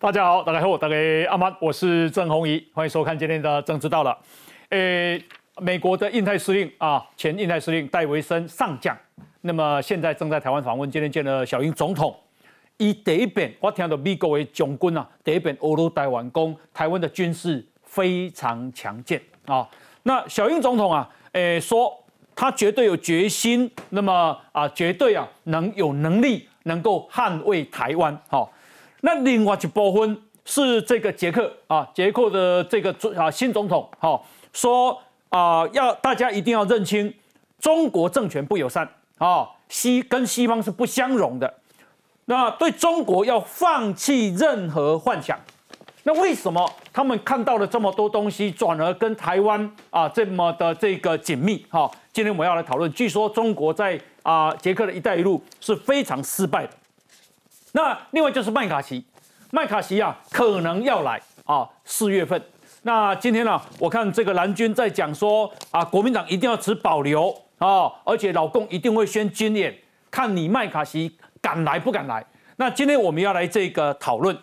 大家好，大家好，大家阿曼，我是郑宏仪，欢迎收看今天的政治到了。诶，美国的印太司令啊，前印太司令戴维森上将，那么现在正在台湾访问，今天见了小英总统。以第一遍，我听到美国的将军啊，第一遍俄罗台湾攻台湾的军事非常强健啊。那小英总统啊，诶说他绝对有决心，那么啊，绝对啊能有能力能够捍卫台湾。好。那另外一部分是这个捷克啊，捷克的这个啊新总统，哈说啊，要大家一定要认清中国政权不友善啊，西跟西方是不相容的。那对中国要放弃任何幻想。那为什么他们看到了这么多东西，转而跟台湾啊这么的这个紧密？哈，今天我们要来讨论。据说中国在啊捷克的一带一路是非常失败的。那另外就是麦卡锡，麦卡锡啊，可能要来啊，四月份。那今天呢，我看这个蓝军在讲说啊，国民党一定要持保留啊，而且老共一定会先军演，看你麦卡锡敢来不敢来。那今天我们要来这个讨论，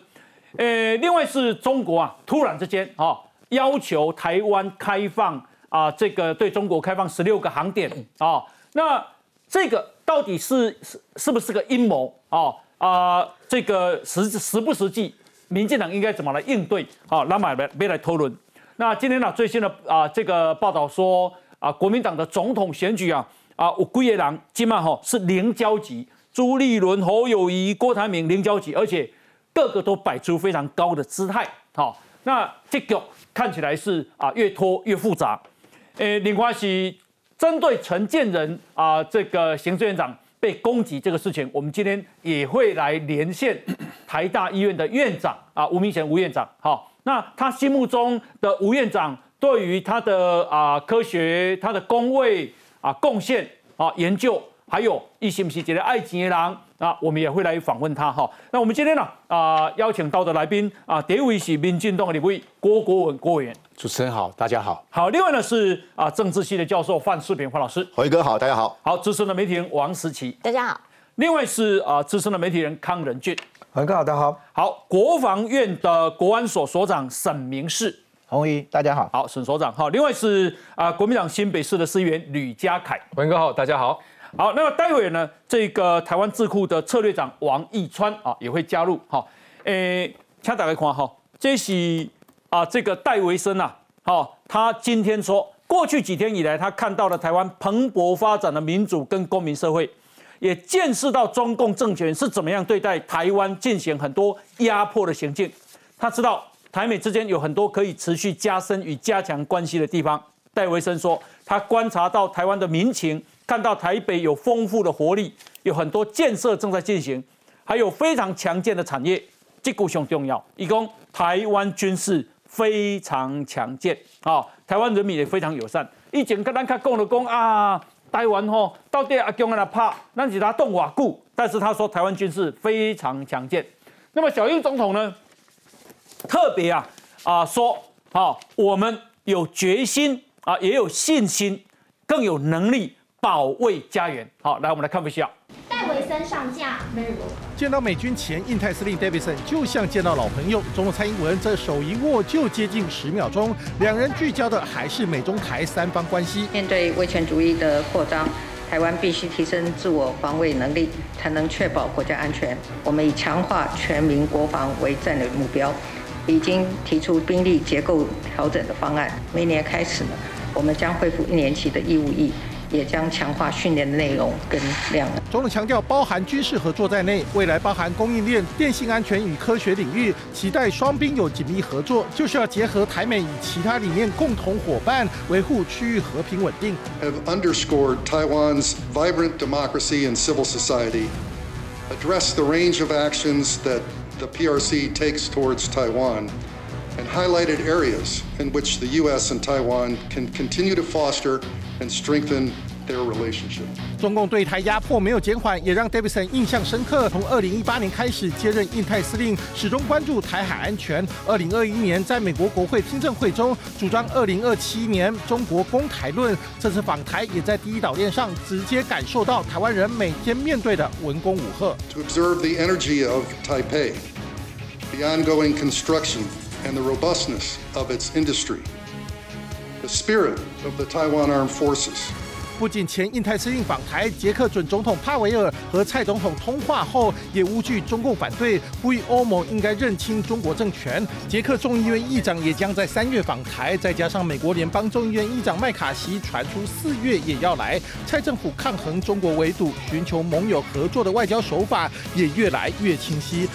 呃，另外是中国啊，突然之间啊，要求台湾开放啊，这个对中国开放十六个航点啊，那这个到底是是是不是个阴谋啊？啊，这个实实不实际？民进党应该怎么来应对？好，拉马来别来讨论。那今天呢，最新的啊，这个报道说啊，国民党的总统选举啊，啊，有几个人今晚哈是零交集，朱立伦、侯友谊、郭台铭零交集，而且个个都摆出非常高的姿态。好，那这个看起来是啊，越拖越复杂。诶，林冠希针对陈建仁啊，这个行政院长。被攻击这个事情，我们今天也会来连线 台大医院的院长啊，吴明贤吴院长。好，那他心目中的吴院长对于他的啊科学、他的工位啊贡献啊研究，还有一些不是觉得爱情的人。啊，我们也会来访问他哈。那我们今天呢啊，邀请到的来宾啊，第一位是民进党的立委郭国文郭委员。主持人好，大家好。好，另外呢是啊政治系的教授范世平范老师。辉哥好，大家好。好，资深的媒体人王石奇。大家好。另外是啊资深的媒体人康仁俊。辉哥好，大家好。好，国防院的国安所所长沈明世。洪一，大家好。好，沈所长。好，另外是啊国民党新北市的司议员吕家凯。文哥好，大家好。好，那么待会呢，这个台湾智库的策略长王义川啊也会加入。好，诶，请大家看哈，这是啊这个戴维森呐，好，他今天说，过去几天以来，他看到了台湾蓬勃发展的民主跟公民社会，也见识到中共政权是怎么样对待台湾进行很多压迫的行径。他知道台美之间有很多可以持续加深与加强关系的地方。戴维森说，他观察到台湾的民情。看到台北有丰富的活力，有很多建设正在进行，还有非常强健的产业，这股熊重要。一共台湾军事非常强健啊，台湾人民也非常友善。以前跟咱看讲了讲啊，台湾吼到底阿强在那怕，咱是他动瓦固，但是他说台湾军事非常强健。那么小英总统呢，特别啊啊说，好，我们有决心啊，也有信心，更有能力。保卫家园。好，来我们来看一下。戴维森上架。见到美军前印太司令戴维森，就像见到老朋友。中国蔡英文这手一握就接近十秒钟，两人聚焦的还是美中台三方关系。面对威权主义的扩张，台湾必须提升自我防卫能力，才能确保国家安全。我们以强化全民国防为战略目标，已经提出兵力结构调整的方案。明年开始呢，我们将恢复一年期的义务役。也将强化训练内容跟量。总统强调，包含军事合作在内，未来包含供应链、电信安全与科学领域，期待双边有紧密合作，就是要结合台美与其他理念共同伙伴，维护区域和平稳定。Have underscored Taiwan's vibrant democracy and civil society, address the range of actions that the PRC takes towards Taiwan. And highlighted areas in which the U.S. and Taiwan can continue to foster and strengthen their relationship. 中共对台压迫没有减缓，也让 Davidson 印象深刻。从2018年开始接任印太司令，始终关注台海安全。2021年在美国国会听证会中，主张2027年中国攻台论。这次访台也在第一岛链上直接感受到台湾人每天面对的文攻武吓。To observe the energy of Taipei. the ongoing construction and the robustness of its industry, the spirit of the Taiwan Armed Forces. 不仅前印太司令访台，捷克准总统帕维尔和蔡总统通话后，也无惧中共反对，呼吁欧盟应该认清中国政权。捷克众议院议长也将在三月访台，再加上美国联邦众议院议长麦卡锡传出四月也要来，蔡政府抗衡中国围堵、寻求盟友合作的外交手法也越来越清晰。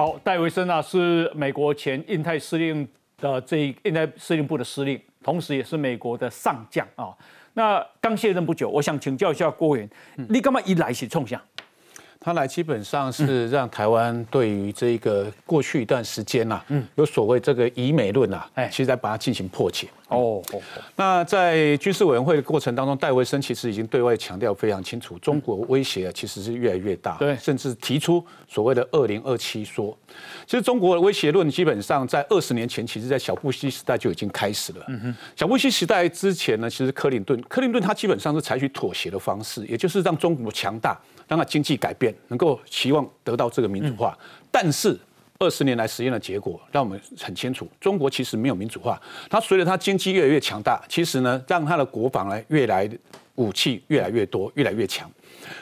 好，戴维森啊，是美国前印太司令的这印太司令部的司令，同时也是美国的上将啊。那刚卸任不久，我想请教一下郭委员，你干嘛一来是冲向？他来基本上是让台湾对于这个过去一段时间呐，嗯，有所谓这个以美论啊，哎，其实在把它进行破解。哦，那在军事委员会的过程当中，戴维森其实已经对外强调非常清楚，中国威胁其实是越来越大，对，甚至提出所谓的“二零二七说”。其实中国的威胁论基本上在二十年前，其实在小布希时代就已经开始了。嗯哼，小布希时代之前呢，其实克林顿，克林顿他基本上是采取妥协的方式，也就是让中国强大，让他经济改变，能够期望得到这个民主化，但是。二十年来实验的结果，让我们很清楚，中国其实没有民主化。它随着它经济越来越强大，其实呢，让它的国防呢越来武器越来越多，越来越强。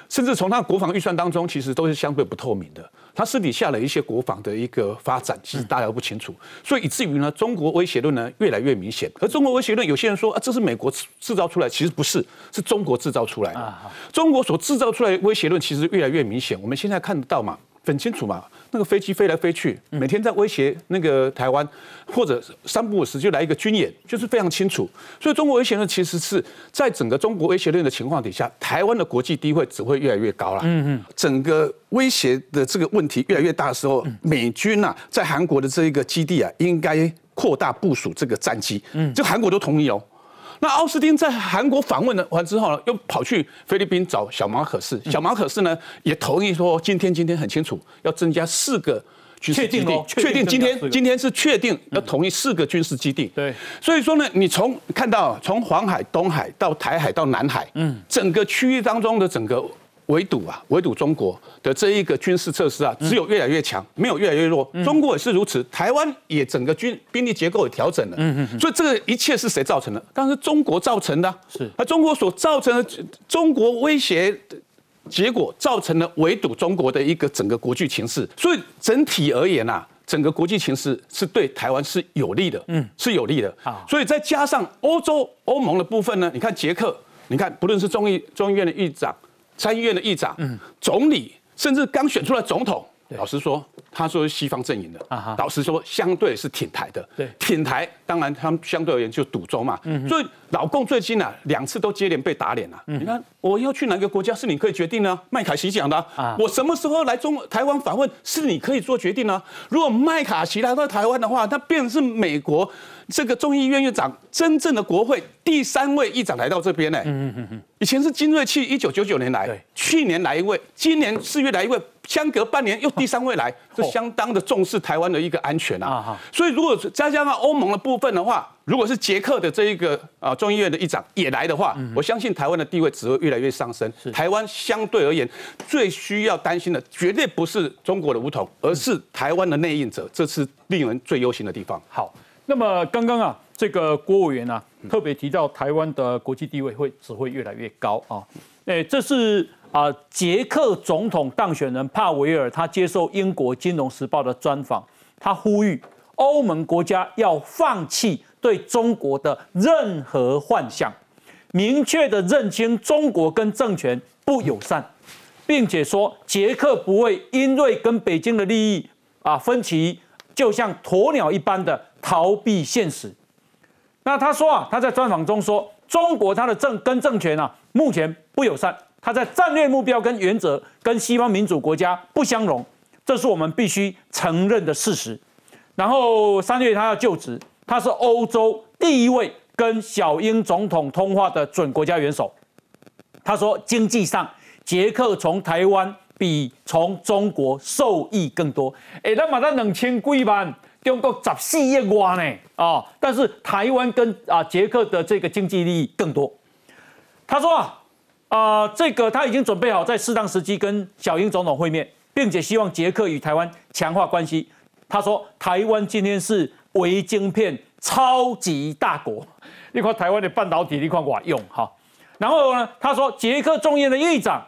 甚至从它国防预算当中，其实都是相对不透明的。它私底下的一些国防的一个发展，其实大家都不清楚。所以以至于呢，中国威胁论呢越来越明显。而中国威胁论，有些人说啊，这是美国制造出来，其实不是，是中国制造出来的。中国所制造出来的威胁论，其实越来越明显。我们现在看得到嘛？很清楚嘛，那个飞机飞来飞去，每天在威胁那个台湾，或者三不五时就来一个军演，就是非常清楚。所以中国威胁论其实是在整个中国威胁论的情况底下，台湾的国际地位只会越来越高了。嗯嗯，整个威胁的这个问题越来越大的时候，美军呐在韩国的这一个基地啊，应该扩大部署这个战机。嗯，就韩国都同意哦。那奥斯汀在韩国访问了完之后呢，又跑去菲律宾找小马可斯，小马可斯呢也同意说，今天今天很清楚要增加四个军事基地，确定今天今天是确定要同意四个军事基地。对，所以说呢，你从看到从黄海、东海到台海到南海，嗯，整个区域当中的整个。围堵啊，围堵中国的这一个军事设施啊，只有越来越强，没有越来越弱。中国也是如此，台湾也整个军兵力结构也调整了。嗯嗯。所以这个一切是谁造成的？当然是中国造成的。是。那中国所造成的中国威胁的结果，造成了围堵中国的一个整个国际情势。所以整体而言呐，整个国际情势是对台湾是有利的。嗯，是有利的。好。所以再加上欧洲欧盟的部分呢，你看捷克，你看不论是众议众议院的议长。参议院的议长、总理，甚至刚选出来总统，老实说，他说是西方阵营的，老实说，相对是挺台的。对，挺台，当然他们相对而言就赌中嘛。所以老共最近呢，两次都接连被打脸了。你看，我要去哪个国家是你可以决定呢？麦卡锡讲的。啊我什么时候来中台湾访问是你可以做决定呢？如果麦卡锡来到台湾的话，那便是美国。这个众议院院长，真正的国会第三位议长来到这边呢。嗯嗯嗯以前是金瑞气，一九九九年来，去年来一位，今年四月来一位，相隔半年又第三位来，这相当的重视台湾的一个安全啊。所以如果再加上欧盟的部分的话，如果是捷克的这一个啊众议院的议长也来的话，我相信台湾的地位只会越来越上升。台湾相对而言最需要担心的，绝对不是中国的梧桐，而是台湾的内应者，这是令人最忧心的地方。好。那么刚刚啊，这个郭委员啊特别提到台湾的国际地位会只会越来越高啊，哎，这是啊捷克总统当选人帕维尔他接受英国金融时报的专访，他呼吁欧盟国家要放弃对中国的任何幻想，明确的认清中国跟政权不友善，并且说捷克不会因为跟北京的利益啊分歧，就像鸵鸟一般的。逃避现实。那他说啊，他在专访中说，中国他的政跟政权啊，目前不友善。他在战略目标跟原则跟西方民主国家不相容，这是我们必须承认的事实。然后三月他要就职，他是欧洲第一位跟小英总统通话的准国家元首。他说，经济上，捷克从台湾比从中国受益更多。哎，那马上两千几万。中国十四亿外呢啊，但是台湾跟啊捷克的这个经济利益更多。他说啊啊，这个他已经准备好在适当时机跟小英总统会面，并且希望捷克与台湾强化关系。他说，台湾今天是微晶片超级大国，你看台湾的半导体，你看我用哈。然后呢，他说，捷克众议的议长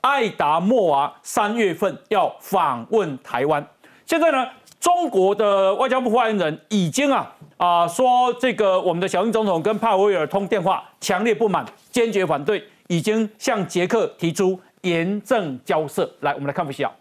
艾达莫娃三月份要访问台湾。现在呢，中国的外交部发言人已经啊啊说，这个我们的小英总统跟帕维尔通电话，强烈不满，坚决反对，已经向捷克提出严正交涉。来，我们来看一下。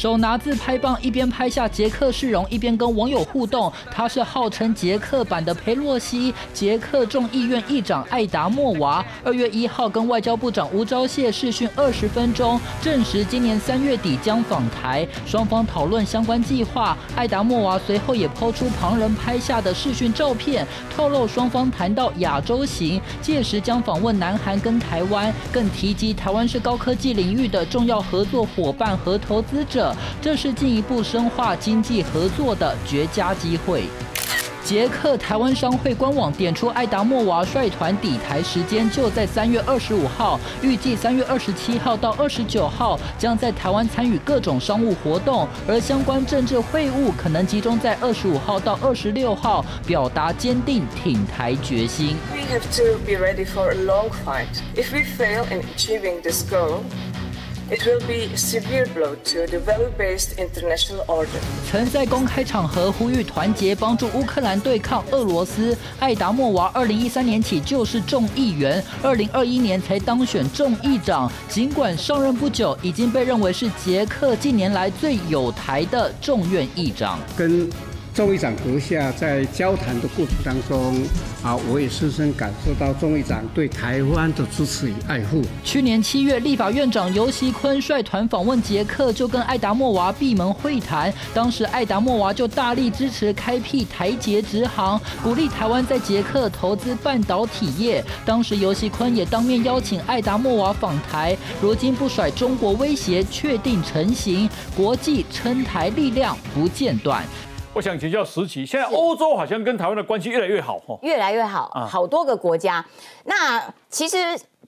手拿自拍棒，一边拍下杰克市容，一边跟网友互动。他是号称杰克版的佩洛西，杰克众议院议长艾达莫娃。二月一号跟外交部长吴钊燮视讯二十分钟，证实今年三月底将访台，双方讨论相关计划。艾达莫娃随后也抛出旁人拍下的视讯照片，透露双方谈到亚洲行，届时将访问南韩跟台湾，更提及台湾是高科技领域的重要合作伙伴和投资者。这是进一步深化经济合作的绝佳机会。捷克台湾商会官网点出，艾达莫娃率团抵台时间就在三月二十五号，预计三月二十七号到二十九号将在台湾参与各种商务活动，而相关政治会晤可能集中在二十五号到二十六号，表达坚定挺台决心。It will be severe blow to the value-based international order. 曾在公开场合呼吁团结，帮助乌克兰对抗俄罗斯。艾达莫娃二零一三年起就是众议员，二零二一年才当选众议长。尽管上任不久，已经被认为是捷克近年来最有台的众院议长。跟众议长阁下在交谈的过程当中，啊，我也深深感受到众议长对台湾的支持与爱护。去年七月，立法院长尤锡坤率团访问捷克，就跟艾达莫娃闭门会谈。当时艾达莫娃就大力支持开辟台捷直航，鼓励台湾在捷克投资半导体业。当时尤锡坤也当面邀请艾达莫娃访台。如今不甩中国威胁，确定成型，国际撑台力量不间断。我想请教石奇，现在欧洲好像跟台湾的关系越来越好，哈，越来越好，好多个国家。那其实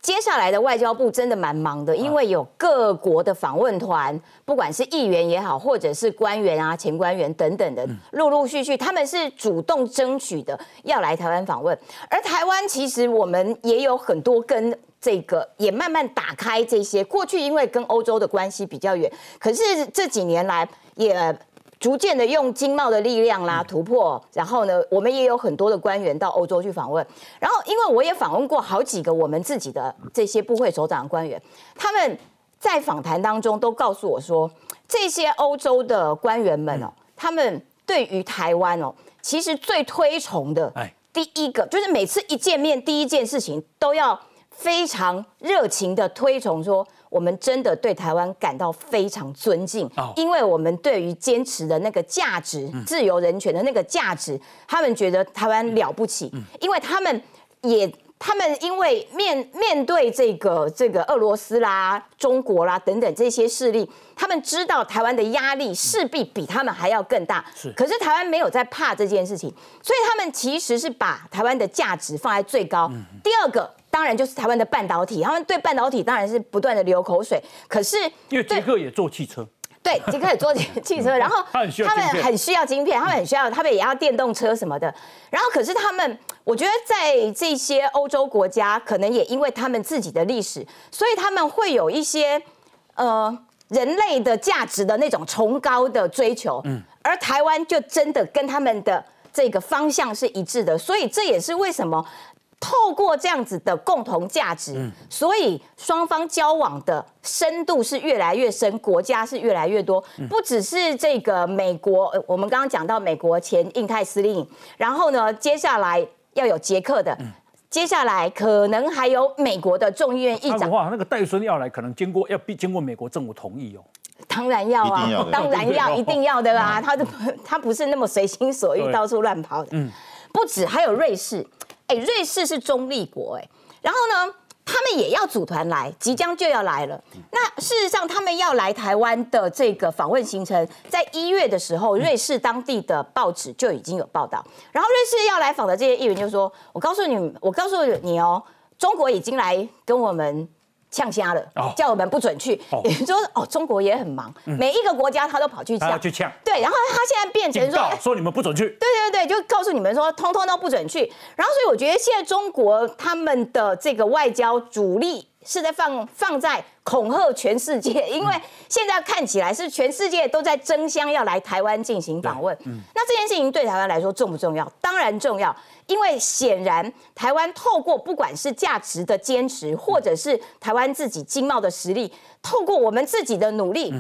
接下来的外交部真的蛮忙的，因为有各国的访问团，不管是议员也好，或者是官员啊、前官员等等的，陆陆续续，他们是主动争取的要来台湾访问。而台湾其实我们也有很多跟这个也慢慢打开这些，过去因为跟欧洲的关系比较远，可是这几年来也。逐渐的用经贸的力量啦突破，然后呢，我们也有很多的官员到欧洲去访问。然后，因为我也访问过好几个我们自己的这些部会首长官员，他们在访谈当中都告诉我说，这些欧洲的官员们哦，他们对于台湾哦，其实最推崇的，第一个就是每次一见面，第一件事情都要非常热情的推崇说。我们真的对台湾感到非常尊敬，因为我们对于坚持的那个价值、自由人权的那个价值，他们觉得台湾了不起，因为他们也，他们因为面面对这个这个俄罗斯啦、中国啦等等这些势力，他们知道台湾的压力势必比他们还要更大。是，可是台湾没有在怕这件事情，所以他们其实是把台湾的价值放在最高。第二个。当然就是台湾的半导体，他们对半导体当然是不断的流口水。可是因为捷克也做汽车，对，捷克也做汽车，然后他们很需要晶片，他们很需要，他们也要电动车什么的。然后可是他们，我觉得在这些欧洲国家，可能也因为他们自己的历史，所以他们会有一些呃人类的价值的那种崇高的追求。嗯，而台湾就真的跟他们的这个方向是一致的，所以这也是为什么。透过这样子的共同价值，所以双方交往的深度是越来越深，国家是越来越多。不只是这个美国，我们刚刚讲到美国前印太司令，然后呢，接下来要有捷克的，接下来可能还有美国的众议院议长。话，那个戴孙要来，可能经过要必经过美国政府同意哦。当然要啊，当然要，一定要的啊。他他不是那么随心所欲到处乱跑的。嗯，不止，还有瑞士。瑞士是中立国，哎，然后呢，他们也要组团来，即将就要来了。那事实上，他们要来台湾的这个访问行程，在一月的时候，瑞士当地的报纸就已经有报道。然后，瑞士要来访的这些议员就说：“我告诉你，我告诉你哦，中国已经来跟我们呛瞎了哦，叫我们不准去。哦也就是说，哦，中国也很忙，每一个国家他都跑去呛，对，然后他现在变成说，说你们不准去。对对对，就告诉你们说，通通都不准去。然后，所以我觉得现在中国他们的这个外交主力是在放放在恐吓全世界，因为现在看起来是全世界都在争相要来台湾进行访问。那这件事情对台湾来说重不重要？当然重要，因为显然台湾透过不管是价值的坚持，或者是台湾自己经贸的实力，透过我们自己的努力，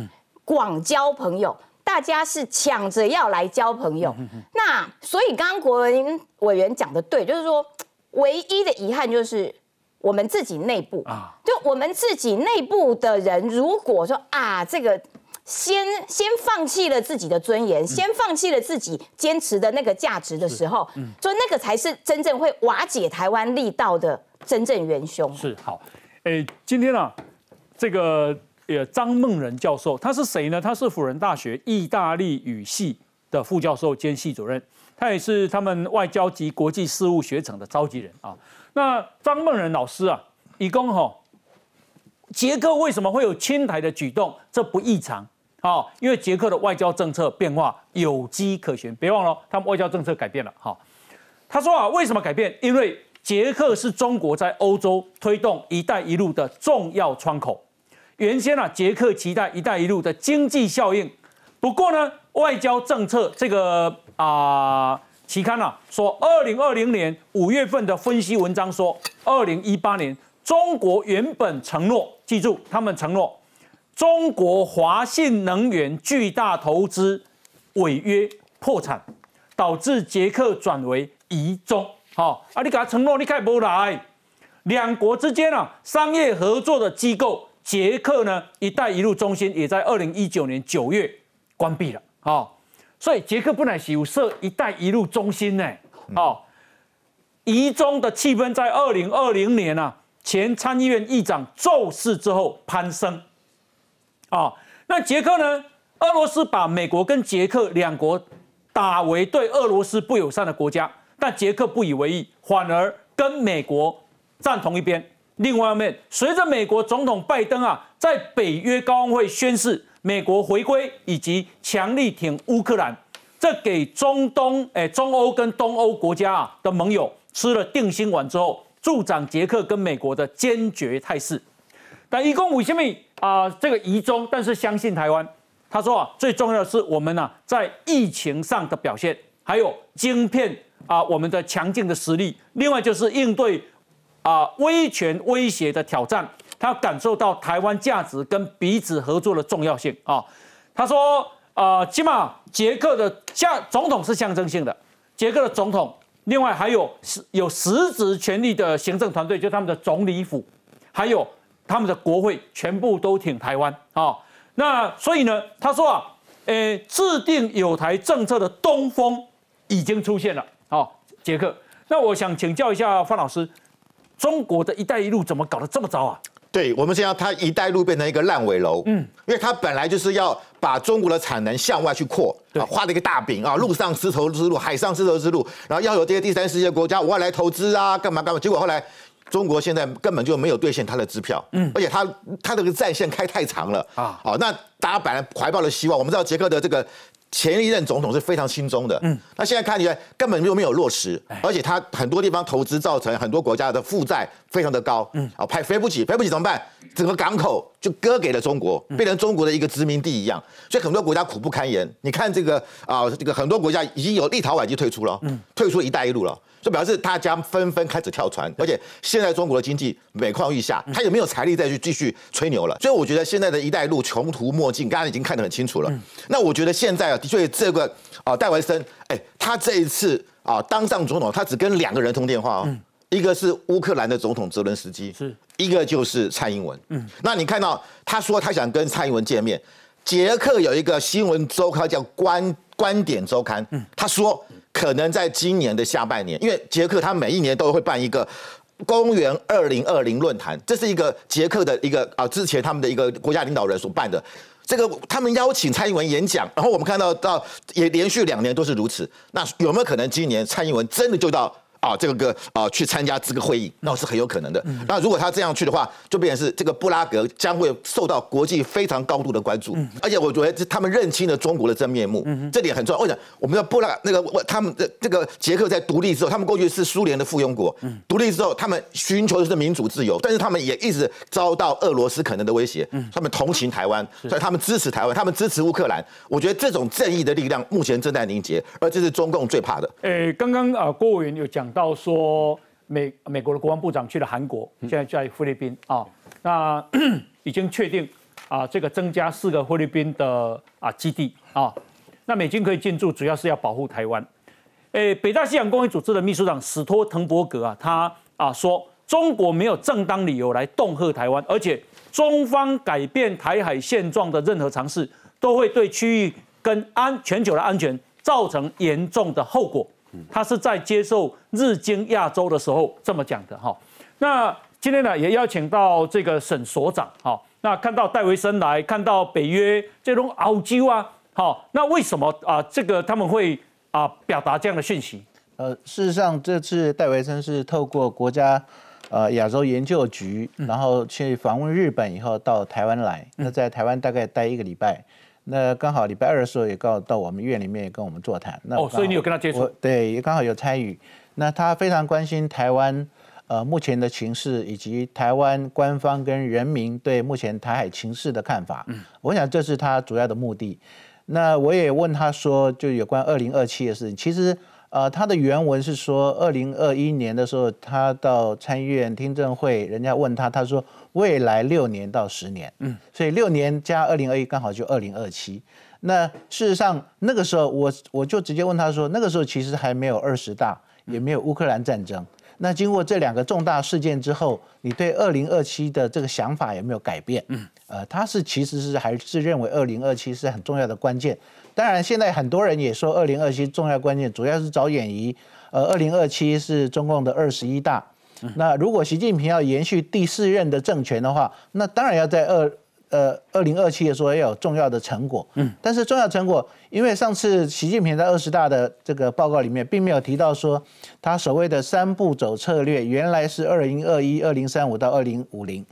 广交朋友。大家是抢着要来交朋友，那所以刚刚国文委员讲的对，就是说唯一的遗憾就是我们自己内部啊就我们自己内部的人，如果说啊这个。先先放弃了自己的尊严，先放弃了自己坚持的那个价值的时候，所以那个才是真正会瓦解台湾力道的真正元凶。是好，诶，今天啊，这个呃张梦仁教授他是谁呢？他是辅仁大学意大利语系的副教授兼系主任，他也是他们外交及国际事务学程的召集人啊。那张梦仁老师啊，一共哈，捷克为什么会有亲台的举动？这不异常。啊，因为捷克的外交政策变化有迹可循，别忘了他们外交政策改变了。好，他说啊，为什么改变？因为捷克是中国在欧洲推动“一带一路”的重要窗口。原先啊，捷克期待“一带一路”的经济效应，不过呢，外交政策这个啊、期刊啊说，二零二零年五月份的分析文章说，二零一八年中国原本承诺，记住他们承诺。中国华信能源巨大投资违约破产，导致捷克转为疑中。好、啊，你给他承诺，你开不来。两国之间啊，商业合作的机构，捷克呢“一带一路”中心也在二零一九年九月关闭了。好、所以捷克本来是有设“一带一路”中心呢。好、疑中的气氛在二零二零年啊，前参议院议长骤逝之后攀升。啊、那捷克呢？俄罗斯把美国跟捷克两国打为对俄罗斯不友善的国家，但捷克不以为意，反而跟美国站同一边。另外一面，随着美国总统拜登啊在北约高峰会宣誓美国回归以及强力挺乌克兰，这给中东、哎中欧跟东欧国家啊的盟友吃了定心丸之后，助长捷克跟美国的坚决态势。但一共五千米啊，这个疑中，但是相信台湾。他说啊，最重要的是我们呢、在疫情上的表现，还有晶片啊，我们的强劲的实力。另外就是应对啊威权威胁的挑战，他感受到台湾价值跟彼此合作的重要性啊。他说啊，起码捷克的象总统是象征性的，捷克的总统，另外还有实有实质权力的行政团队，就他们的总理府，还有他们的国会，全部都挺台湾啊。那所以呢，他说啊，呃，制定有台政策的东风已经出现了。好、捷克。那我想请教一下范老师，中国的一带一路怎么搞得这么糟啊？对，我们现在它“一带一路”变成一个烂尾楼，嗯，因为它本来就是要把中国的产能向外去扩，啊，画了一个大饼啊，陆上丝绸之路、海上丝绸之路，然后要有这些第三世界国家我要来投资啊，干嘛干嘛，结果后来。中国现在根本就没有兑现它的支票，嗯，而且它它这个战线开太长了。啊。啊，好，那大家本来怀抱了希望，我们知道捷克的这个前一任总统是非常轻松的，嗯，那现在看起来根本就没有落实，而且他很多地方投资造成很多国家的负债非常的高，嗯，啊，赔赔不起，赔不起怎么办？整个港口就割给了中国，变成中国的一个殖民地一样，所以很多国家苦不堪言。你看这个啊，这个很多国家已经有立陶宛已经退出了，嗯，退出“一带一路”了。就表示大家纷纷开始跳船，而且现在中国的经济每况愈下，他也没有财力再去继续吹牛了。所以我觉得现在的一带一路穷途末境，刚刚已经看得很清楚了。那我觉得现在啊，的确这个啊戴维森，哎，他这一次啊当上总统，他只跟两个人通电话哦，一个是乌克兰的总统泽伦斯基，是一个就是蔡英文。嗯，那你看到他说他想跟蔡英文见面，捷克有一个新闻周刊叫观观点周刊，他说可能在今年的下半年，因为捷克他每一年都会办一个。公元二零二零论坛，这是一个捷克的一个啊，之前他们的一个国家领导人所办的。这个他们邀请蔡英文演讲，然后我们看到到也连续两年都是如此。那有没有可能今年蔡英文真的就到啊这个个啊去参加这个会议，那是很有可能的。那如果他这样去的话，就变成是这个布拉格将会受到国际非常高度的关注，而且我觉得他们认清了中国的真面目，这点很重要。为什么？我们的布拉那个他们的这个捷克在独立之后，他们过去是苏联的附庸国，独立之后他们寻求的是民主自由，但是他们也一直遭到俄罗斯可能的威胁，他们同情台湾，所以他们支持台湾，他们支持乌克兰。我觉得这种正义的力量目前正在凝结，而这是中共最怕的。诶，刚刚啊，郭委员有讲到说美美国的国防部长去了韩国，现在在菲律宾啊，那 已经确定啊，这个增加四个菲律宾的啊基地啊，那美军可以进驻，主要是要保护台湾。诶，北大西洋公约组织的秘书长史托滕伯格啊，他啊说，中国没有正当理由来恫吓台湾，而且中方改变台海现状的任何尝试，都会对区域跟安全球的安全造成严重的后果。他是在接受日经亚洲的时候这么讲的哈。那今天呢，也邀请到这个沈所长哈。那看到戴维森来，看到北约这种傲娇啊，好，那为什么啊？这个他们会啊表达这样的讯息？呃，事实上，这次戴维森是透过国家呃亚洲研究局，然后去访问日本以后到台湾来。那在台湾大概待一个礼拜。那刚好礼拜二的时候也告到我们院里面跟我们座谈。那哦，所以你有跟他接触？对，也刚好有参与。那他非常关心台湾呃目前的情势，以及台湾官方跟人民对目前台海情势的看法。嗯，我想这是他主要的目的。那我也问他说，就有关二零二七的事情，其实。呃，他的原文是说，二零二一年的时候，他到参议院听证会，人家问他，他说未来六年到十年，嗯，所以六年加二零二一刚好就二零二七。那事实上那个时候，我我就直接问他说，那个时候其实还没有二十大，也没有乌克兰战争。那经过这两个重大事件之后，你对二零二七的这个想法有没有改变？嗯，呃，他是其实是还是认为二零二七是很重要的关键。当然，现在很多人也说，二零二七重要关键主要是找演移。呃，二零二七是中共的二十一大。那如果习近平要延续第四任的政权的话，那当然要在二呃二零二七的时候要有重要的成果。嗯。但是重要成果，因为上次习近平在二十大的这个报告里面，并没有提到说他所谓的三步走策略，原来是二零二一、二零三五到二零五零。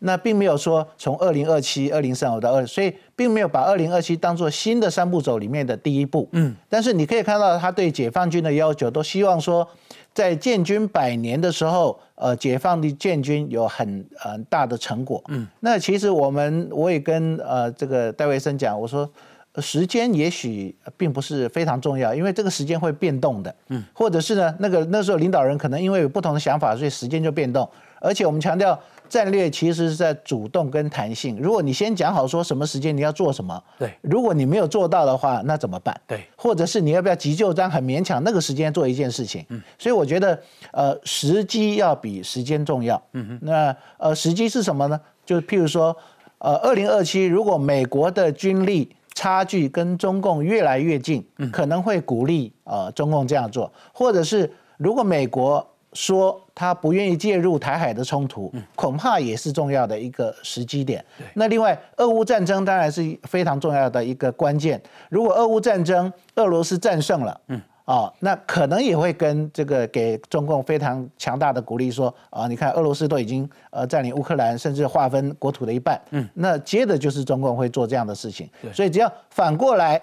那并没有说从二零二七、二零三五到二，所以并没有把二零二七当做新的三步走里面的第一步。嗯，但是你可以看到他对解放军的要求，都希望说在建军百年的时候，呃，解放的建军有很呃大的成果。嗯，那其实我们我也跟呃这个戴维森讲，我说时间也许并不是非常重要，因为这个时间会变动的。嗯，或者是呢，那个那时候领导人可能因为有不同的想法，所以时间就变动。而且我们强调。战略其实是在主动跟弹性。如果你先讲好说什么时间你要做什么，对。如果你没有做到的话，那怎么办？对。或者是你要不要急救章很勉强那个时间做一件事情？嗯。所以我觉得，呃，时机要比时间重要。嗯哼。那呃，时机是什么呢？就是譬如说，呃，二零二七如果美国的军力差距跟中共越来越近，可能会鼓励呃中共这样做，或者是如果美国。说他不愿意介入台海的冲突，恐怕也是重要的一个时机点。那另外，俄乌战争当然是非常重要的一个关键。如果俄乌战争俄罗斯战胜了，嗯，哦，那可能也会跟这个给中共非常强大的鼓励，说啊，你看俄罗斯都已经呃占领乌克兰，甚至划分国土的一半，嗯，那接着就是中共会做这样的事情。所以只要反过来，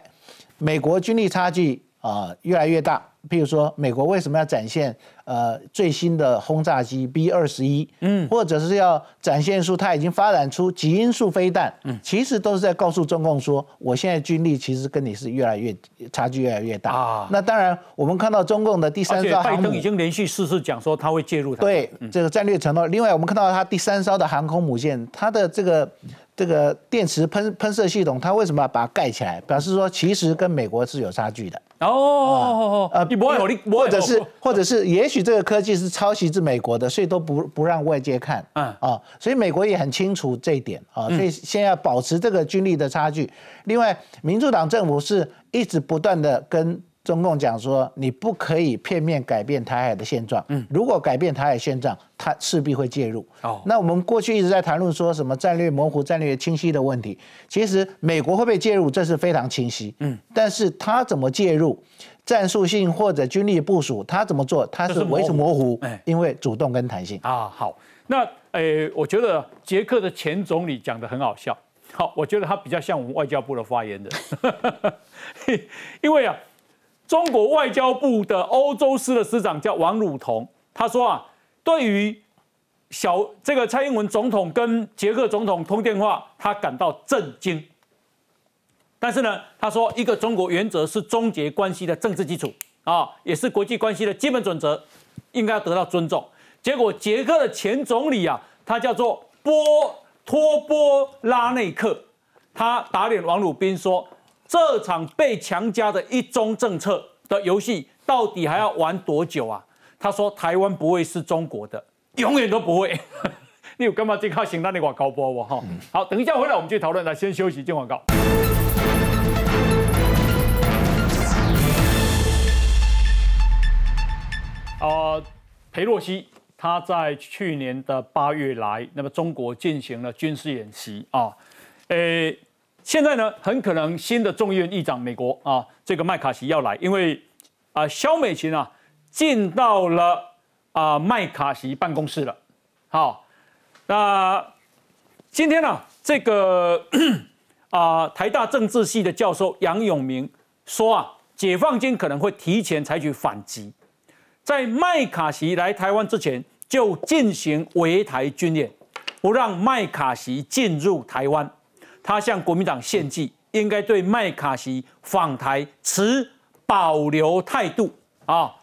美国军力差距啊越来越大。譬如说，美国为什么要展现呃最新的轰炸机 B 二十一？嗯，或者是要展现出它已经发展出极音速飞弹？嗯，其实都是在告诉中共说，我现在军力其实跟你是越来越差距越来越大啊。那当然，我们看到中共的第三艘航母已经连续四次讲说他会介入。对这个战略承诺。另外，我们看到它第三艘的航空母舰，它的这个这个电池喷喷射系统，它为什么要把它盖起来？表示说，其实跟美国是有差距的。哦，呃，或者是，或者是，也许这个科技是抄袭自美国的，所以都不不让外界看，嗯啊，所以美国也很清楚这一点啊，所以先要保持这个军力的差距。另外，民主党政府是一直不断的跟中共讲说，你不可以片面改变台海的现状。嗯，如果改变台海现状，它势必会介入。哦，那我们过去一直在谈论说什么战略模糊、战略清晰的问题。其实美国会不会介入，这是非常清晰。嗯，但是他怎么介入，战术性或者军力部署，他怎么做，他是维持模糊。哎，因为主动跟弹性。啊，好，那诶，我觉得捷克的前总理讲的很好笑。好，我觉得他比较像我们外交部的发言人，因为啊。中国外交部的欧洲司的司长叫王汝彤，他说啊，对于小这个蔡英文总统跟捷克总统通电话，他感到震惊。但是呢，他说一个中国原则是终结关系的政治基础啊，也是国际关系的基本准则，应该要得到尊重。结果捷克的前总理啊，他叫做波托波拉内克，他打脸王鲁宾说。这场被强加的一中政策的游戏，到底还要玩多久啊？他说：“台湾不会是中国的，永远都不会。”你有干嘛这靠行那你广告播我哈？好，等一下回来我们去讨论。来，先休息，进广告。呃，裴洛西他在去年的八月来，那么中国进行了军事演习啊，诶。现在呢，很可能新的众议院议长美国啊，这个麦卡锡要来，因为啊，肖美琴啊进到了啊麦卡锡办公室了。好，那今天呢，这个 啊台大政治系的教授杨永明说啊，解放军可能会提前采取反击，在麦卡锡来台湾之前就进行围台军演，不让麦卡锡进入台湾。他向国民党献计，应该对麦卡锡访台持保留态度啊！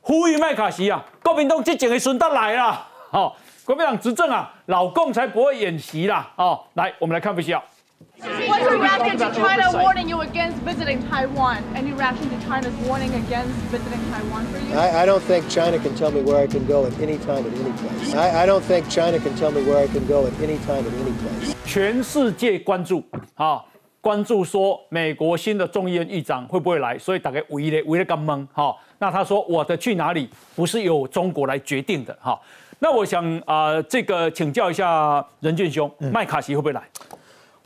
呼吁麦卡锡啊，国民党这几个孙得来了，哦，国民党执政啊，老共才不会演习啦！哦，来，我们来看分析啊。What's your reaction to China warning you against visiting Taiwan? Any reaction to China's warning against visiting Taiwan for you? I, I don't think China can tell me where I can go at any time at any place. I, I don't think China can tell me where I can go at any time at any place. 全世界关注啊，关注说美国新的众议院议长会不会来，所以大概围了围了个懵哈。那他说我的去哪里不是由中国来决定的哈。那我想啊，这个请教一下任俊兄，麦卡锡会不会来？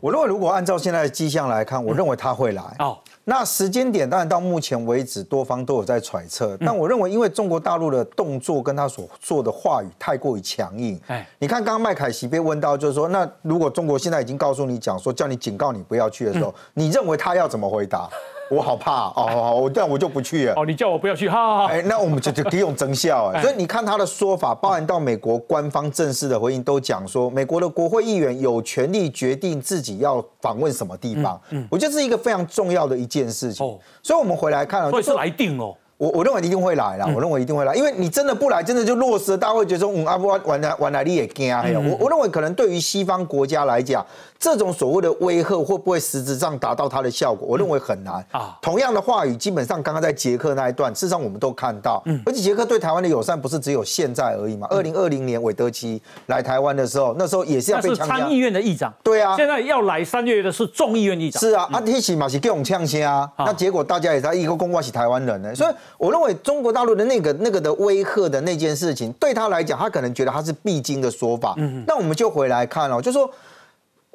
我认为，如果按照现在的迹象来看，我认为他会来。哦，那时间点当然到目前为止，多方都有在揣测。但我认为，因为中国大陆的动作跟他所做的话语太过于强硬。哎，你看刚刚麦凯奇被问到，就是说，那如果中国现在已经告诉你讲说，叫你警告你不要去的时候，你认为他要怎么回答？我好怕哦，我这样我就不去了。哦，你叫我不要去，好好好。哎，那我们就就可以用增效哎。所以你看他的说法，包含到美国官方正式的回应，都讲说，美国的国会议员有权利决定自己要访问什么地方。嗯，我觉得是一个非常重要的一件事情。哦，所以我们回来看，所以是来定哦。我我认为一定会来了，我认为一定会来，因为你真的不来，真的就落实了，大家会觉得说，嗯，阿不玩来玩来你也惊。我我认为可能对于西方国家来讲。这种所谓的威吓会不会实质上达到它的效果？我认为很难啊。同样的话语，基本上刚刚在捷克那一段，事实上我们都看到，嗯，而且捷克对台湾的友善不是只有现在而已嘛。二零二零年韦德奇来台湾的时候，那时候也是要被强参议院的议长，对啊，现在要来三月的是众议院议长，是啊，啊，提起嘛是各种呛先啊，那结果大家也在一个公关是台湾人呢，所以我认为中国大陆的那个那个的威吓的那件事情，对他来讲，他可能觉得他是必经的说法。嗯，那我们就回来看哦，就说。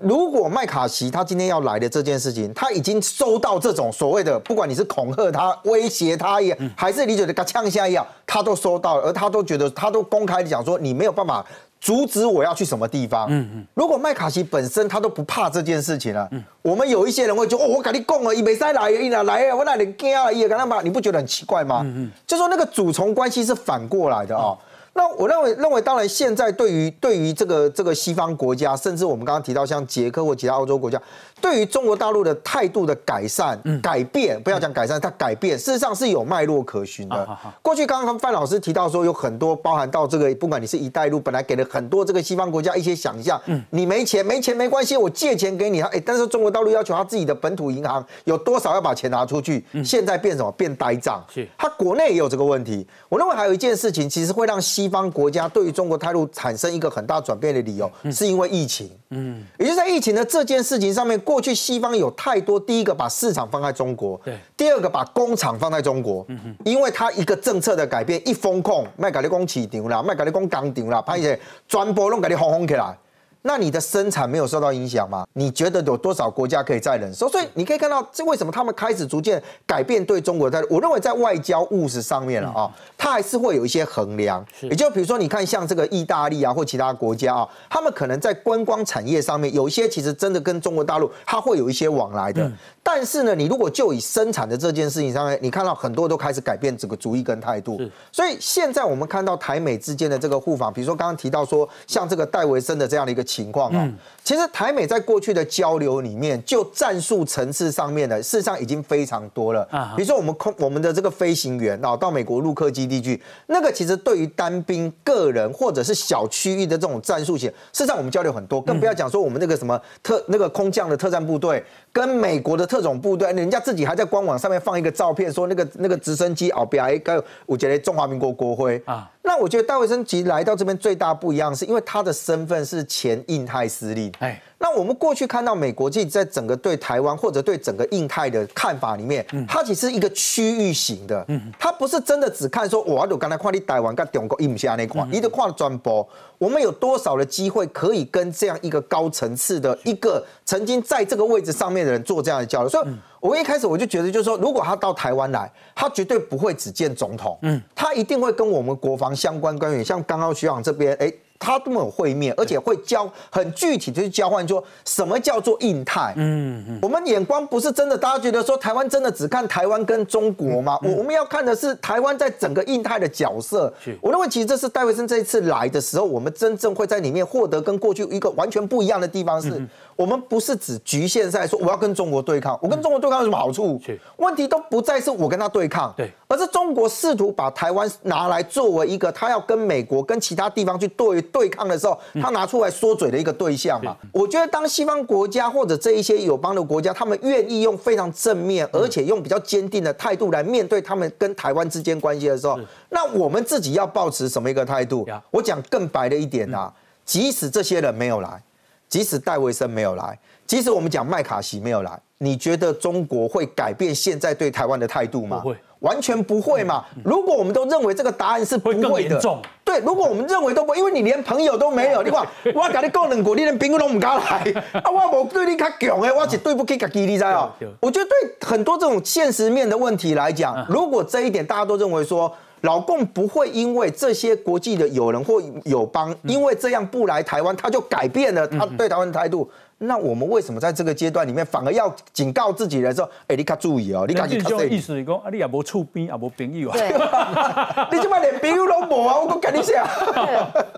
如果麦卡锡他今天要来的这件事情，他已经收到这种所谓的，不管你是恐吓他、威胁他也，还是你觉得他呛下一样，他都收到了，而他都觉得，他都公开的讲说，你没有办法阻止我要去什么地方。嗯嗯。如果麦卡锡本身他都不怕这件事情了，嗯，我们有一些人会说，哦，我跟你讲了，伊没再来，伊哪来啊？我哪里惊啊？伊也跟他嘛，你不觉得很奇怪吗？嗯嗯。就说那个主从关系是反过来的啊。那我认为，认为当然，现在对于对于这个这个西方国家，甚至我们刚刚提到像捷克或其他欧洲国家。对于中国大陆的态度的改善、改变，不要讲改善，它改变，事实上是有脉络可循的。过去刚刚范老师提到说，有很多包含到这个，不管你是一带路，本来给了很多这个西方国家一些想象，你没钱，没钱没关系，我借钱给你。哎，但是中国大陆要求他自己的本土银行有多少要把钱拿出去，现在变什么？变呆账。是，他国内也有这个问题。我认为还有一件事情，其实会让西西方国家对于中国态度产生一个很大转变的理由，是因为疫情。嗯，也就是在疫情的这件事情上面，过去西方有太多，第一个把市场放在中国，对，第二个把工厂放在中国，因为它一个政策的改变，一风控，卖给你工市场啦，卖给你工钢厂啦，拍些全部弄给你轰轰起来。那你的生产没有受到影响吗？你觉得有多少国家可以再忍受？所以你可以看到，这为什么他们开始逐渐改变对中国的态度？我认为在外交务实上面了啊，它还是会有一些衡量。也就比如说，你看像这个意大利啊，或其他国家啊，他们可能在观光产业上面有一些其实真的跟中国大陆它会有一些往来的。但是呢，你如果就以生产的这件事情上面，你看到很多都开始改变这个主意跟态度。所以现在我们看到台美之间的这个互访，比如说刚刚提到说，像这个戴维森的这样的一个情况啊，其实台美在过去的交流里面，就战术层次上面的，事实上已经非常多了。啊比如说我们空我们的这个飞行员啊，到美国陆客基地去，那个其实对于单兵、个人或者是小区域的这种战术型，事实上我们交流很多，更不要讲说我们那个什么特那个空降的特战部队。跟美国的特种部队，人家自己还在官网上面放一个照片，说那个那个直升机后边还有我觉得中华民国国徽啊。我觉得戴维森其实来到这边最大不一样，是因为他的身份是前印太司令。哎，那我们过去看到美国自己在整个对台湾或者对整个印太的看法里面，它其实是一个区域型的，它不是真的只看说我有刚才看你台湾跟中国印下那块，你的看专播，我们有多少的机会可以跟这样一个高层次的一个曾经在这个位置上面的人做这样的交流？所以，我一开始我就觉得，就是说，如果他到台湾来，他绝对不会只见总统，嗯，他一定会跟我们国防相关官员，像刚刚徐朗这边，哎。他都有会面，而且会交很具体的去交换，说什么叫做印太？嗯嗯，我们眼光不是真的，大家觉得说台湾真的只看台湾跟中国吗？我我们要看的是台湾在整个印太的角色。我认为其实这是戴维森这一次来的时候，我们真正会在里面获得跟过去一个完全不一样的地方是。我们不是只局限在说我要跟中国对抗，我跟中国对抗有什么好处？问题都不再是我跟他对抗，对，而是中国试图把台湾拿来作为一个他要跟美国跟其他地方去对对抗的时候，他拿出来说嘴的一个对象嘛。我觉得当西方国家或者这一些友邦的国家，他们愿意用非常正面，而且用比较坚定的态度来面对他们跟台湾之间关系的时候，那我们自己要保持什么一个态度？我讲更白的一点啊，即使这些人没有来。即使戴维森没有来，即使我们讲麦卡锡没有来，你觉得中国会改变现在对台湾的态度吗？不会，完全不会嘛。如果我们都认为这个答案是不会的，对，如果我们认为都不，因为你连朋友都没有，你看我跟你讲两句，你连朋友都唔敢来，啊，我无对你较强诶，我是对不起自己，你知道？我觉得对很多这种现实面的问题来讲，如果这一点大家都认为说。老共不会因为这些国际的友人或友邦，因为这样不来台湾，他就改变了他对台湾的态度。那我们为什么在这个阶段里面，反而要警告自己来说：哎，你可注意哦，你赶紧这意思是讲，啊，你也无厝边，也无朋友啊。你怎么连朋友都无啊？我讲跟你讲，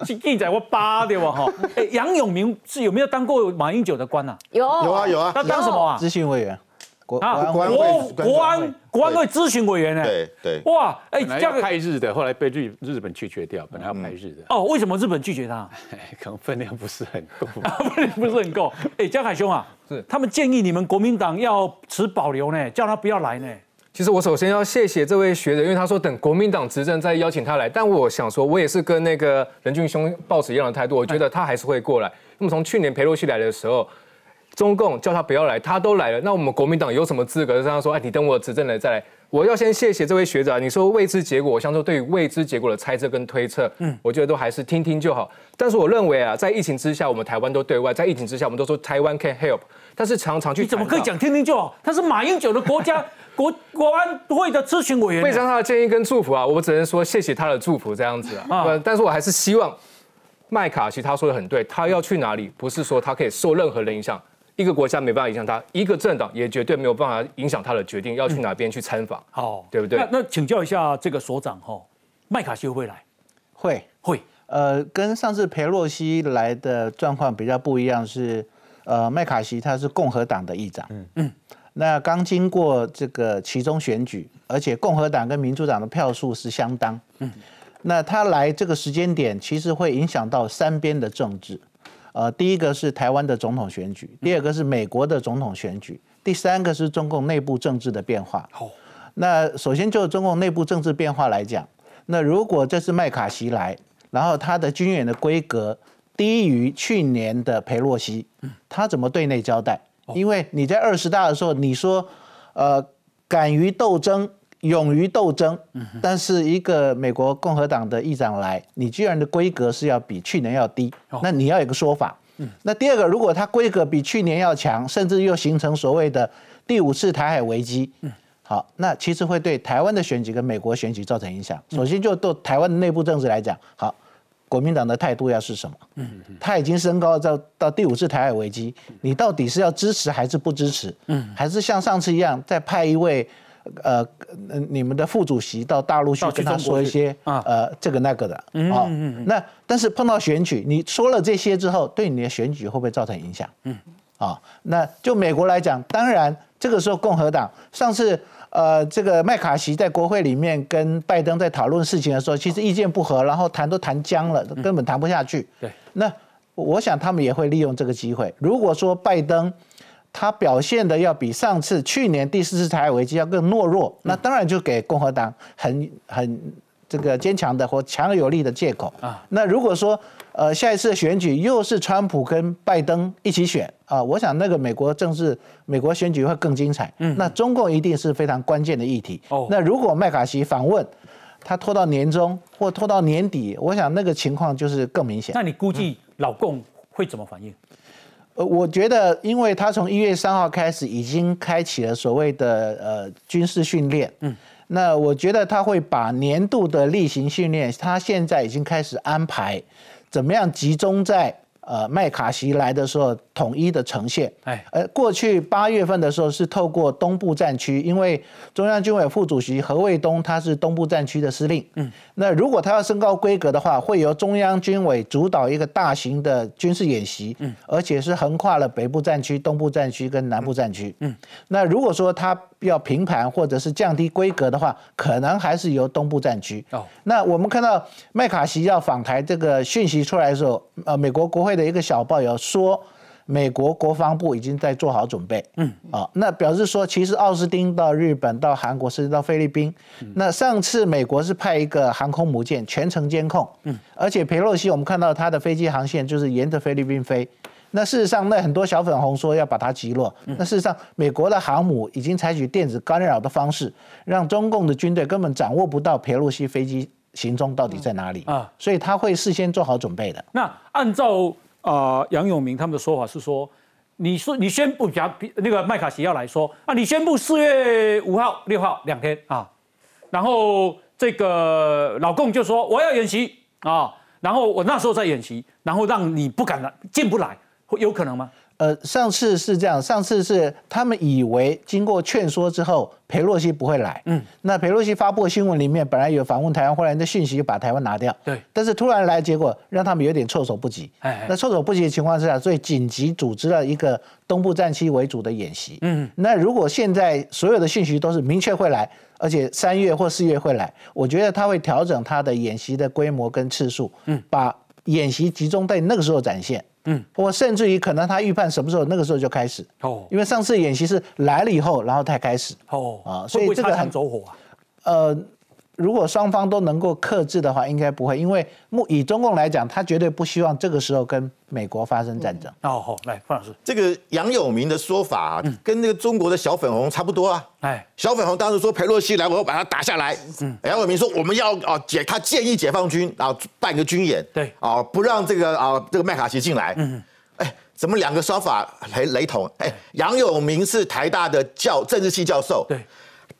是记者我扒对吧？哈，哎，杨永明是有没有当过马英九的官啊？有，有啊，有啊。他当什么啊？咨询委员。啊，国国安国安会咨询委员呢？对对，哇，哎，这样派日的，后来被日日本拒绝掉，本来要派日的。哦，为什么日本拒绝他？可能分量不是很够，分量不是很够。哎，江海兄啊，是他们建议你们国民党要持保留呢，叫他不要来呢。其实我首先要谢谢这位学者，因为他说等国民党执政再邀请他来。但我想说，我也是跟那个任俊兄抱持一样的态度，我觉得他还是会过来。那么从去年裴洛西来的时候。中共叫他不要来，他都来了。那我们国民党有什么资格让他说？哎，你等我执政了再来。我要先谢谢这位学者。你说未知结果，我相信对于未知结果的猜测跟推测，嗯，我觉得都还是听听就好。但是我认为啊，在疫情之下，我们台湾都对外；在疫情之下，我们都说台湾 can help。但是常常去，你怎么可以讲听听就好？他是马英九的国家 国国安会的咨询委员，非常他的建议跟祝福啊，我只能说谢谢他的祝福这样子啊。但是我还是希望麦卡锡他说的很对，他要去哪里，不是说他可以受任何人影响。一个国家没办法影响他，一个政党也绝对没有办法影响他的决定要去哪边去参访，好，对不对？那那请教一下这个所长哈，麦卡锡会来？会会，呃，跟上次裴洛西来的状况比较不一样，是呃，麦卡锡他是共和党的议长，嗯嗯，那刚经过这个其中选举，而且共和党跟民主党的票数是相当，嗯，那他来这个时间点，其实会影响到三边的政治。呃，第一个是台湾的总统选举，第二个是美国的总统选举，第三个是中共内部政治的变化。好，那首先就中共内部政治变化来讲，那如果这次麦卡锡来，然后他的军演的规格低于去年的裴洛西，他怎么对内交代？因为你在二十大的时候，你说呃敢于斗争。勇于斗争，但是一个美国共和党的议长来，你居然的规格是要比去年要低，那你要有个说法。那第二个，如果他规格比去年要强，甚至又形成所谓的第五次台海危机，好，那其实会对台湾的选举跟美国选举造成影响。首先就对台湾的内部政治来讲，好，国民党的态度要是什么？嗯，他已经升高到到第五次台海危机，你到底是要支持还是不支持？嗯，还是像上次一样再派一位？呃，你们的副主席到大陆去跟他说一些呃这个那个的啊，那但是碰到选举，你说了这些之后，对你的选举会不会造成影响？嗯，啊，那就美国来讲，当然这个时候共和党上次呃这个麦卡锡在国会里面跟拜登在讨论事情的时候，其实意见不合，然后谈都谈僵了，根本谈不下去。对，那我想他们也会利用这个机会，如果说拜登。他表现的要比上次去年第四次台海危机要更懦弱，那当然就给共和党很很这个坚强的或强而有力的借口啊。那如果说呃下一次选举又是川普跟拜登一起选啊，我想那个美国政治美国选举会更精彩。嗯，那中共一定是非常关键的议题。哦，那如果麦卡锡访问，他拖到年终或拖到年底，我想那个情况就是更明显。那你估计老共会怎么反应？呃，我觉得，因为他从一月三号开始已经开启了所谓的呃军事训练，嗯，那我觉得他会把年度的例行训练，他现在已经开始安排，怎么样集中在。呃，麦卡锡来的时候，统一的呈现。哎，呃，过去八月份的时候是透过东部战区，因为中央军委副主席何卫东他是东部战区的司令。嗯，那如果他要升高规格的话，会由中央军委主导一个大型的军事演习。嗯，而且是横跨了北部战区、东部战区跟南部战区。嗯，那如果说他要平盘或者是降低规格的话，可能还是由东部战区。哦，那我们看到麦卡锡要访台这个讯息出来的时候，呃，美国国会的一个小报有说，美国国防部已经在做好准备。嗯，啊，那表示说，其实奥斯汀到日本、到韩国甚至到菲律宾，那上次美国是派一个航空母舰全程监控。嗯，而且佩洛西我们看到他的飞机航线就是沿着菲律宾飞。那事实上，那很多小粉红说要把它击落。那事实上，美国的航母已经采取电子干扰的方式，让中共的军队根本掌握不到佩洛西飞机行踪到底在哪里啊。所以他会事先做好准备的。那按照啊杨永明他们的说法是说，你说你宣布，假那个麦卡锡要来说啊，你宣布四月五号、六号两天啊，然后这个老共就说我要演习啊，然后我那时候在演习，然后让你不敢来，进不来。会有可能吗？呃，上次是这样，上次是他们以为经过劝说之后，裴洛西不会来。嗯，那裴洛西发布新闻里面本来有访问台湾，后来的讯息就把台湾拿掉。对，但是突然来，结果让他们有点措手不及。哎，那措手不及的情况之下，所以紧急组织了一个东部战区为主的演习。嗯，那如果现在所有的讯息都是明确会来，而且三月或四月会来，我觉得他会调整他的演习的规模跟次数。嗯，把演习集中在那个时候展现。嗯，或甚至于可能他预判什么时候那个时候就开始。哦，因为上次演习是来了以后，然后才开始。哦。啊，所以这个很走火啊，呃。如果双方都能够克制的话，应该不会，因为目以中共来讲，他绝对不希望这个时候跟美国发生战争。哦，好，来范老师，这个杨永明的说法跟那个中国的小粉红差不多啊。哎，小粉红当时说佩洛西来，我要把他打下来。嗯，杨永明说我们要啊解，他建议解放军啊办个军演，对，啊不让这个啊这个麦卡锡进来。嗯，哎，怎么两个说法雷雷同？哎，杨永明是台大的教政治系教授。对。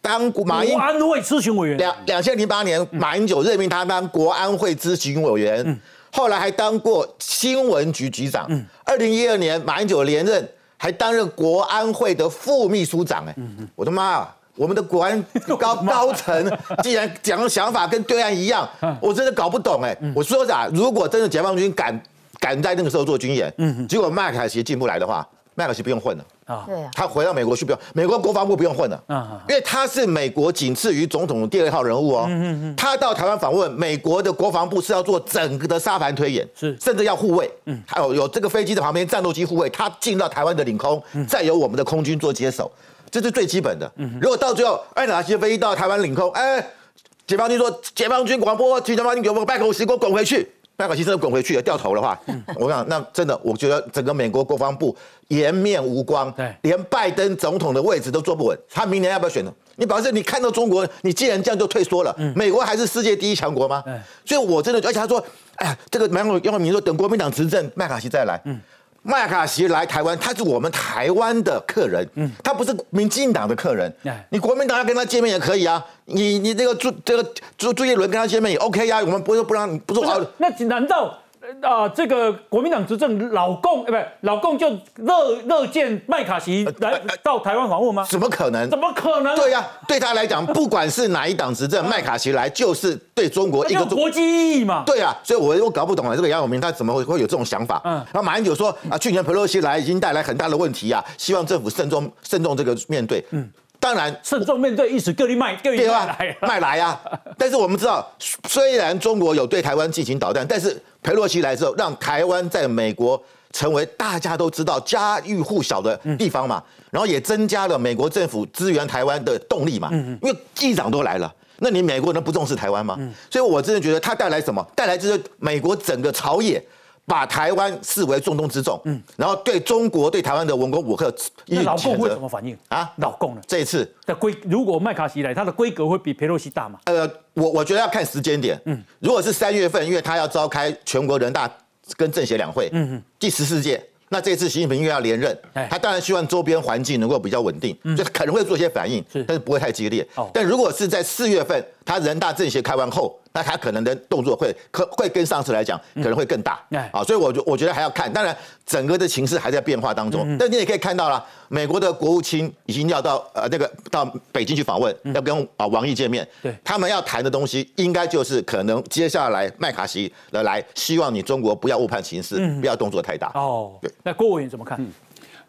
当马英国安会咨询委员，两两千零八年，马英九任命他当国安会咨询委员，后来还当过新闻局局长。二零一二年，马英九连任，还担任国安会的副秘书长。哎，我的妈啊！我们的国安 高高层竟然讲的想法跟对岸一样，我真的搞不懂。哎，我说啥？如果真的解放军敢敢在那个时候做军演，结果麦凯奇进不来的话。麦凯奇不用混了啊，对他回到美国去不用，美国国防部不用混了。啊，因为他是美国仅次于总统第二号人物哦。嗯嗯他到台湾访问，美国的国防部是要做整个的沙盘推演，是。甚至要护卫，嗯，还有有这个飞机的旁边战斗机护卫，他进到台湾的领空，再由我们的空军做接手，这是最基本的。嗯，如果到最后爱哪些飞机到台湾领空，哎，解放军说解放军广播，解放军给我们拜口石给我滚回去，麦卡锡真的滚回去了，掉头的话，我想那真的，我觉得整个美国国防部颜面无光，对，连拜登总统的位置都坐不稳，他明年要不要选呢？你表示你看到中国，你既然这样就退缩了，美国还是世界第一强国吗？所以我真的，而且他说，哎呀，这个杨永杨永明说，等国民党执政，麦卡锡再来，麦卡锡来台湾，他是我们台湾的客人，他不是民进党的客人。你国民党要跟他见面也可以啊，你你这个朱这个朱朱一伦跟他见面也 OK 呀，我们不是不让你不是好。那难道啊、这个国民党执政老共，呃，不是老共就乐乐见麦卡锡来到台湾访问吗？怎么可能？怎么可能？对呀、对他来讲，不管是哪一党执政，麦卡锡来就是对中国一个国际意义嘛。对啊，所以我我搞不懂了，这个杨永明他怎么会会有这种想法？嗯，然后马英九说啊，去年佩洛西来已经带来很大的问题啊，希望政府慎重慎重这个面对。嗯，当然慎重面对，一时各地卖各地对吧卖来？卖来啊！但是我们知道，虽然中国有对台湾进行导弹，但是佩洛西来之后，让台湾在美国成为大家都知道家喻户晓的地方嘛，然后也增加了美国政府支援台湾的动力嘛。因为议长都来了。那你美国人不重视台湾吗？所以我真的觉得他带来什么？带来就是美国整个朝野把台湾视为重中之重，然后对中国对台湾的文攻武吓予以那老共会怎么反应？啊？老共呢？这一次的规，如果麦卡锡来，他的规格会比佩洛西大吗？呃，我我觉得要看时间点。嗯，如果是三月份，因为他要召开全国人大跟政协两会，嗯嗯，第十四届。那这次习近平因为要连任，他当然希望周边环境能够比较稳定，就可能会做一些反应，但是不会太激烈。但如果是在四月份，他人大政协开完后，那他可能的动作会可会跟上次来讲可能会更大。啊，所以我就我觉得还要看，当然整个的情势还在变化当中。但你也可以看到了，美国的国务卿已经要到呃那个到北京去访问，要跟啊王毅见面。对，他们要谈的东西，应该就是可能接下来麦卡锡的来，希望你中国不要误判形势，不要动作太大。哦，对那郭委员怎么看？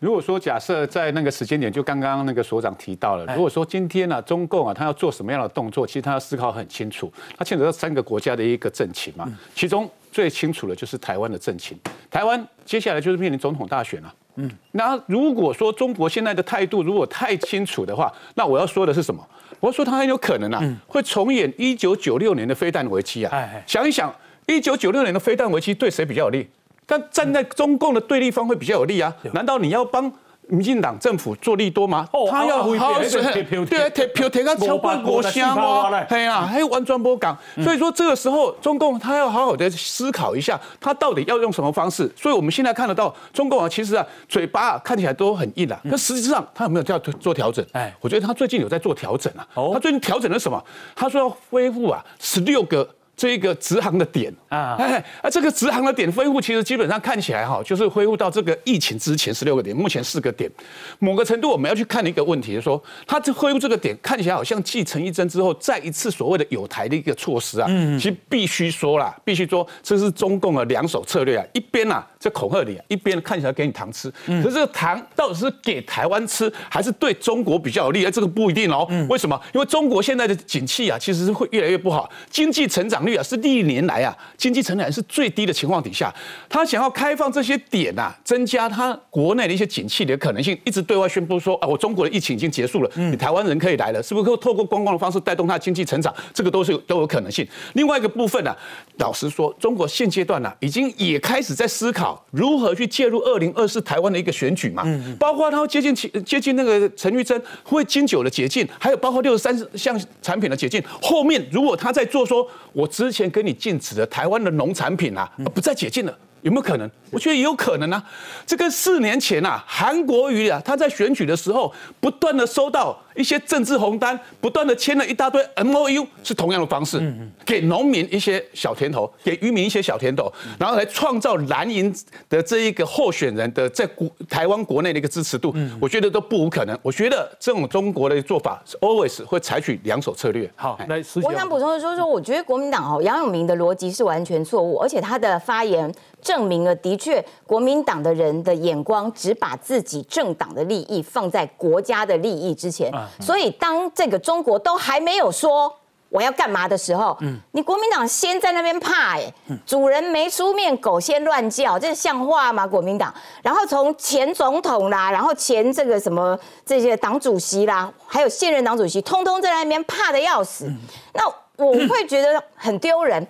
如果说假设在那个时间点，就刚刚那个所长提到了，哎如果说今天呢、中共啊，他要做什么样的动作，其实他要思考很清楚，他牵扯到三个国家的一个政情嘛，其中最清楚的就是台湾的政情，台湾接下来就是面临总统大选了。嗯，那如果说中国现在的态度如果太清楚的话，那我要说的是什么？我要说他很有可能啊，会重演一九九六年的飞弹危机啊。想一想，一九九六年的飞弹危机对谁比较有利？但站在中共的对立方会比较有利啊？难道你要帮民进党政府做利多吗？他要好好贴票对啊，贴票贴到超过国香哦，嘿啊，还有完全不港。所以说这个时候，中共他要好好的思考一下，他到底要用什么方式。所以我们现在看得到，中共啊，其实啊，嘴巴啊看起来都很硬啊，可实际上他有没有在做调整？哎，我觉得他最近有在做调整啊。他最近调整了什么？他说要恢复啊十六个。这一个直航的点啊，哎，啊，这个直航的点恢复，其实基本上看起来哈，就是恢复到这个疫情之前十六个点，目前四个点。某个程度，我们要去看一个问题，就是说它这恢复这个点看起来好像继陈一针之后，再一次所谓的有台的一个措施啊。嗯，其实必须说啦，必须说这是中共的两手策略啊，一边啊在恐吓你，啊一边看起来给你糖吃。可是这个糖到底是给台湾吃，还是对中国比较有利？哎，这个不一定哦。为什么？因为中国现在的景气啊，其实是会越来越不好，经济成长率啊是历年来啊经济成长是最低的情况底下，他想要开放这些点啊，增加他国内的一些景气的可能性，一直对外宣布说啊，我中国的疫情已经结束了，你台湾人可以来了，是不是可以透过观光的方式带动他的经济成长？这个都是都有可能性。另外一个部分呢、啊，老实说，中国现阶段呢、啊，已经也开始在思考如何去介入二零二四台湾的一个选举嘛，包括他会接近接近那个陈玉珍会经久的解禁，还有包括六十三项产品的解禁，后面如果他在做说，我之前跟你禁止的台湾的农产品啊，不再解禁了。有没有可能？我觉得也有可能啊。这个四年前啊，韩国瑜啊，他在选举的时候，不断的收到一些政治红单，不断的签了一大堆 M O U，是同样的方式，给农民一些小甜头，给渔民一些小甜头，然后来创造蓝营的这一个候选人的在国台湾国内的一个支持度。我觉得都不无可能。我觉得这种中国的做法是 always 会采取两手策略。好，来，我想补充的就是说，我觉得国民党哦，杨永明的逻辑是完全错误，而且他的发言。证明了，的确，国民党的人的眼光只把自己政党的利益放在国家的利益之前。所以，当这个中国都还没有说我要干嘛的时候，你国民党先在那边怕，哎，主人没出面，狗先乱叫，这像话吗？国民党，然后从前总统啦，然后前这个什么这些党主席啦，还有现任党主席，通通在那边怕的要死。那我会觉得很丢人，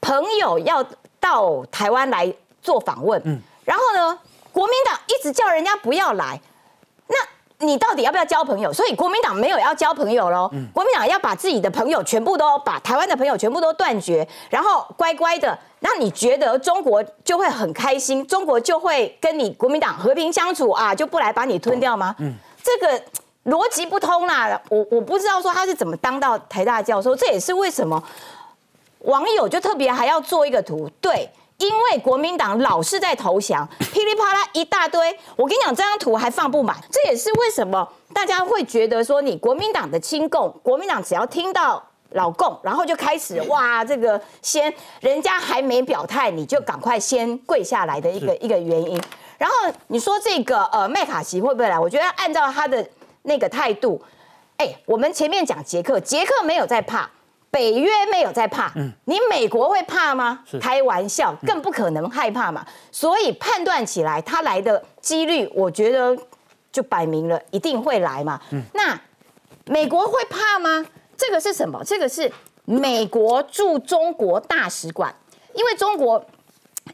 朋友要。到台湾来做访问，嗯，然后呢，国民党一直叫人家不要来，那你到底要不要交朋友？所以国民党没有要交朋友喽，国民党要把自己的朋友全部都把台湾的朋友全部都断绝，然后乖乖的，那你觉得中国就会很开心，中国就会跟你国民党和平相处啊，就不来把你吞掉吗？嗯，这个逻辑不通啦，我我不知道说他是怎么当到台大教授，这也是为什么网友就特别还要做一个图，对。因为国民党老是在投降，噼里啪啦一大堆。我跟你讲，这张图还放不满，这也是为什么大家会觉得说，你国民党的亲共，国民党只要听到老共，然后就开始哇，这个先人家还没表态，你就赶快先跪下来的一个一个原因。然后你说这个呃麦卡锡会不会来？我觉得按照他的那个态度，哎，我们前面讲捷克，捷克没有在怕。北约没有在怕，你美国会怕吗？开玩笑，更不可能害怕嘛。所以判断起来，他来的几率，我觉得就摆明了一定会来嘛。那美国会怕吗？这个是什么？这个是美国驻中国大使馆，因为中国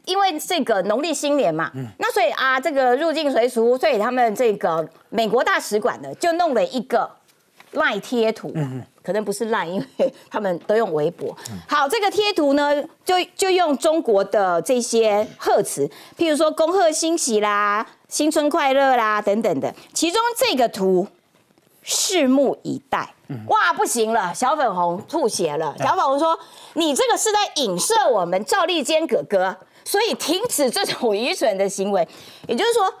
因为这个农历新年嘛，那所以啊，这个入境随俗，所以他们这个美国大使馆呢，就弄了一个赖贴图。可能不是烂，因为 他们都用微博。好，这个贴图呢，就就用中国的这些贺词，譬如说“恭贺新喜”啦、“新春快乐”啦等等的。其中这个图，拭目以待。哇，不行了，小粉红吐血了。小粉红说：“你这个是在影射我们赵立坚哥哥，所以停止这种愚蠢的行为。”也就是说，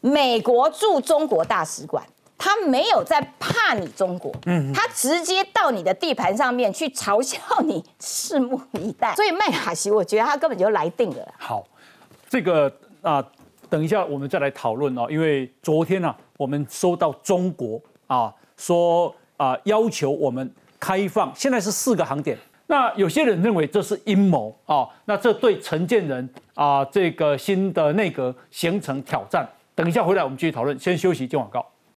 美国驻中国大使馆。他没有在怕你中国，嗯，他直接到你的地盘上面去嘲笑你，拭目以待。所以麦卡锡，我觉得他根本就来定了。好，这个啊，等一下我们再来讨论哦。因为昨天呢，我们收到中国啊说啊要求我们开放，现在是四个航点。那有些人认为这是阴谋啊，那这对陈建仁啊这个新的内阁形成挑战。等一下回来我们继续讨论，先休息，接广告。